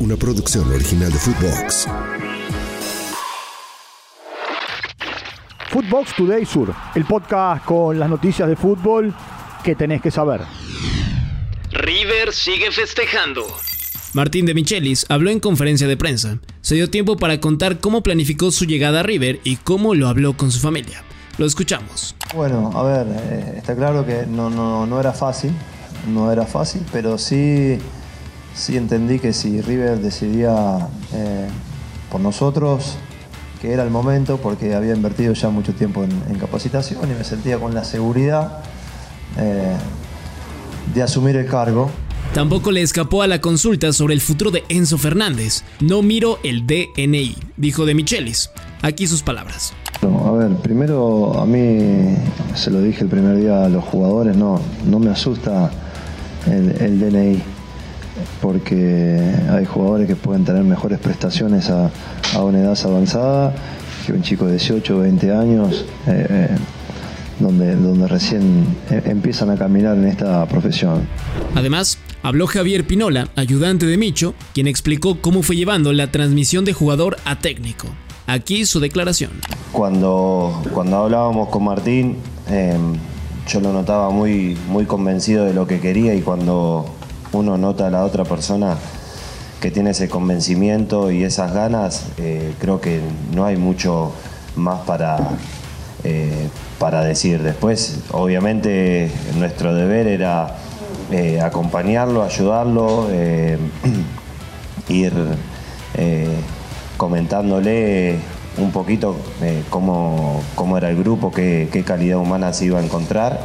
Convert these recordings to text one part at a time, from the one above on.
una producción original de Footbox. Footbox Today Sur, el podcast con las noticias de fútbol que tenés que saber. River sigue festejando. Martín de Michelis habló en conferencia de prensa. Se dio tiempo para contar cómo planificó su llegada a River y cómo lo habló con su familia. Lo escuchamos. Bueno, a ver, eh, está claro que no, no, no era fácil, no era fácil, pero sí, sí entendí que si River decidía eh, por nosotros, que era el momento, porque había invertido ya mucho tiempo en, en capacitación y me sentía con la seguridad eh, de asumir el cargo. Tampoco le escapó a la consulta sobre el futuro de Enzo Fernández. No miro el DNI, dijo de Michelis. Aquí sus palabras. No, a ver, primero a mí, se lo dije el primer día a los jugadores, no, no me asusta el, el DNI, porque hay jugadores que pueden tener mejores prestaciones a, a una edad avanzada que un chico de 18 o 20 años, eh, eh, donde, donde recién eh, empiezan a caminar en esta profesión. Además, habló Javier Pinola, ayudante de Micho, quien explicó cómo fue llevando la transmisión de jugador a técnico. Aquí su declaración. Cuando, cuando hablábamos con Martín, eh, yo lo notaba muy, muy convencido de lo que quería y cuando uno nota a la otra persona que tiene ese convencimiento y esas ganas, eh, creo que no hay mucho más para, eh, para decir. Después, obviamente, nuestro deber era eh, acompañarlo, ayudarlo, ir comentándole un poquito cómo, cómo era el grupo, qué, qué calidad humana se iba a encontrar.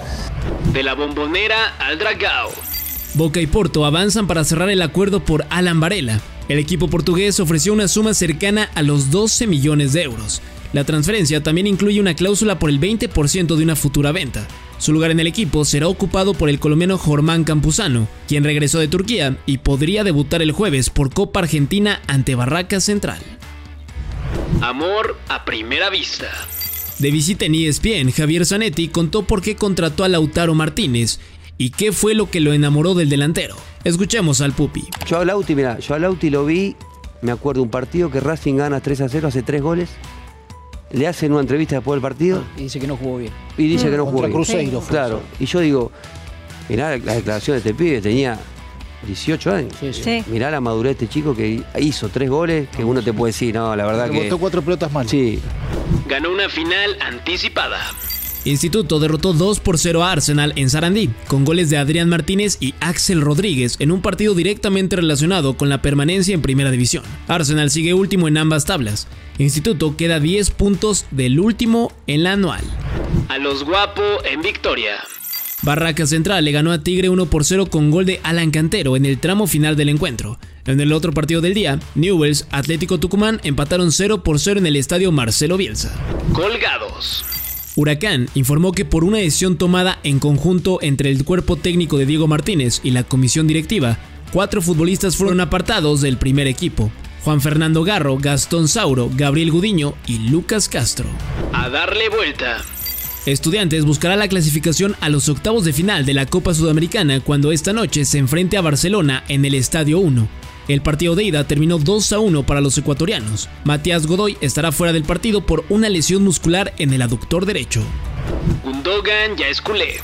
De la bombonera al dragao. Boca y Porto avanzan para cerrar el acuerdo por Alan Varela. El equipo portugués ofreció una suma cercana a los 12 millones de euros. La transferencia también incluye una cláusula por el 20% de una futura venta. Su lugar en el equipo será ocupado por el colombiano Jormán Campuzano, quien regresó de Turquía y podría debutar el jueves por Copa Argentina ante Barracas Central. Amor a primera vista. De visita en ESPN, Javier Zanetti contó por qué contrató a Lautaro Martínez y qué fue lo que lo enamoró del delantero. Escuchemos al Pupi. Yo a Lauti, mira, yo a Lauti lo vi, me acuerdo un partido que Racing gana 3 a 0, hace 3 goles. Le hacen una entrevista después del partido Y dice que no jugó bien. y dice que no jugó Contra bien. Cruzeiro fue Claro, y yo digo, mirá la declaración de este pibe, tenía 18 años. Sí, sí. Sí. Mirá la madurez de este chico que hizo tres goles, que uno te puede decir, no, la verdad que... Botó cuatro pelotas mal. Sí, Ganó una final anticipada. Instituto derrotó 2 por 0 a Arsenal en Sarandí, con goles de Adrián Martínez y Axel Rodríguez en un partido directamente relacionado con la permanencia en Primera División. Arsenal sigue último en ambas tablas. Instituto queda 10 puntos del último en la anual. A los guapo en victoria. Barraca Central le ganó a Tigre 1 por 0 con gol de Alan Cantero en el tramo final del encuentro. En el otro partido del día, Newells, Atlético Tucumán empataron 0 por 0 en el estadio Marcelo Bielsa. Colgados. Huracán informó que por una decisión tomada en conjunto entre el cuerpo técnico de Diego Martínez y la comisión directiva, cuatro futbolistas fueron apartados del primer equipo. Juan Fernando Garro, Gastón Sauro, Gabriel Gudiño y Lucas Castro. A darle vuelta. Estudiantes buscará la clasificación a los octavos de final de la Copa Sudamericana cuando esta noche se enfrente a Barcelona en el Estadio 1. El partido de ida terminó 2 a 1 para los ecuatorianos. Matías Godoy estará fuera del partido por una lesión muscular en el aductor derecho. Gundogan ya es culé.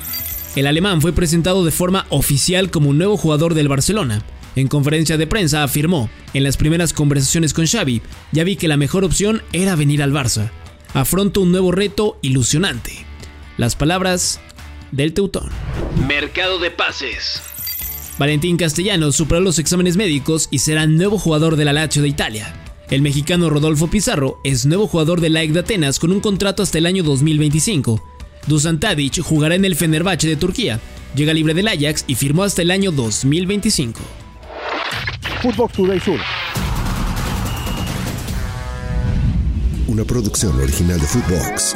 El alemán fue presentado de forma oficial como un nuevo jugador del Barcelona. En conferencia de prensa afirmó, en las primeras conversaciones con Xavi, ya vi que la mejor opción era venir al Barça. Afronto un nuevo reto ilusionante. Las palabras del Teutón. Mercado de pases. Valentín Castellanos superó los exámenes médicos y será nuevo jugador de la Lazio de Italia. El mexicano Rodolfo Pizarro es nuevo jugador del AEK de Atenas con un contrato hasta el año 2025. Dusan Tadic jugará en el Fenerbahce de Turquía, llega libre del Ajax y firmó hasta el año 2025. Footbox Today Sur. Una producción original de Footbox.